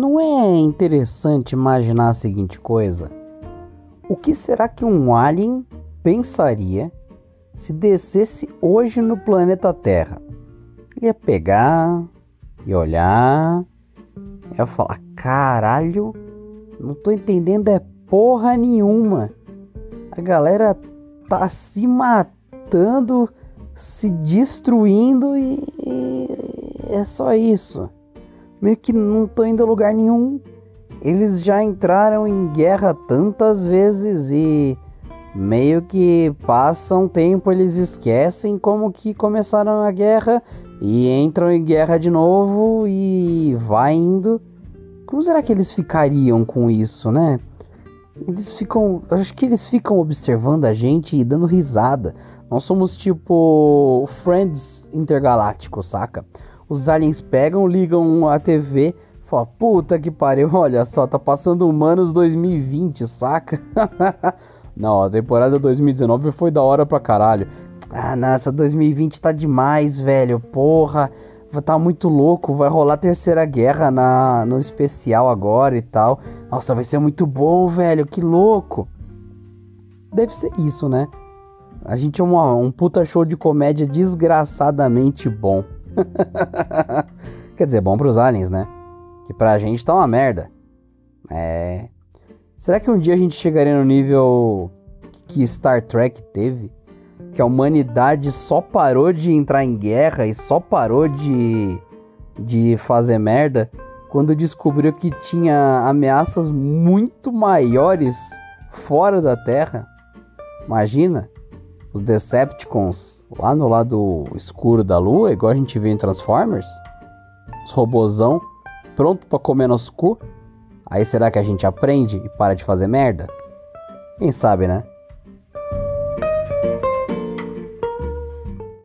não é interessante imaginar a seguinte coisa? O que será que um alien pensaria se descesse hoje no planeta Terra? Ele ia pegar e olhar, ia falar: caralho, não tô entendendo é porra nenhuma. A galera tá se matando, se destruindo e é só isso. Meio que não tô indo a lugar nenhum. Eles já entraram em guerra tantas vezes e meio que passa um tempo eles esquecem como que começaram a guerra e entram em guerra de novo e vai indo. Como será que eles ficariam com isso, né? Eles ficam. Acho que eles ficam observando a gente e dando risada. Nós somos tipo. Friends intergalácticos, saca? Os aliens pegam, ligam a TV, falam: Puta que pariu, olha só, tá passando Humanos 2020, saca? Não, a temporada 2019 foi da hora pra caralho. Ah, nossa, 2020 tá demais, velho. Porra, tá muito louco. Vai rolar terceira guerra na, no especial agora e tal. Nossa, vai ser muito bom, velho. Que louco. Deve ser isso, né? A gente é uma, um puta show de comédia desgraçadamente bom. Quer dizer, bom pros aliens, né? Que pra gente tá uma merda. É. Será que um dia a gente chegaria no nível que Star Trek teve? Que a humanidade só parou de entrar em guerra e só parou de, de fazer merda quando descobriu que tinha ameaças muito maiores fora da Terra? Imagina os Decepticons lá no lado escuro da Lua, igual a gente vê em Transformers? Os robozão pronto para comer nosso cu? Aí será que a gente aprende e para de fazer merda? Quem sabe, né?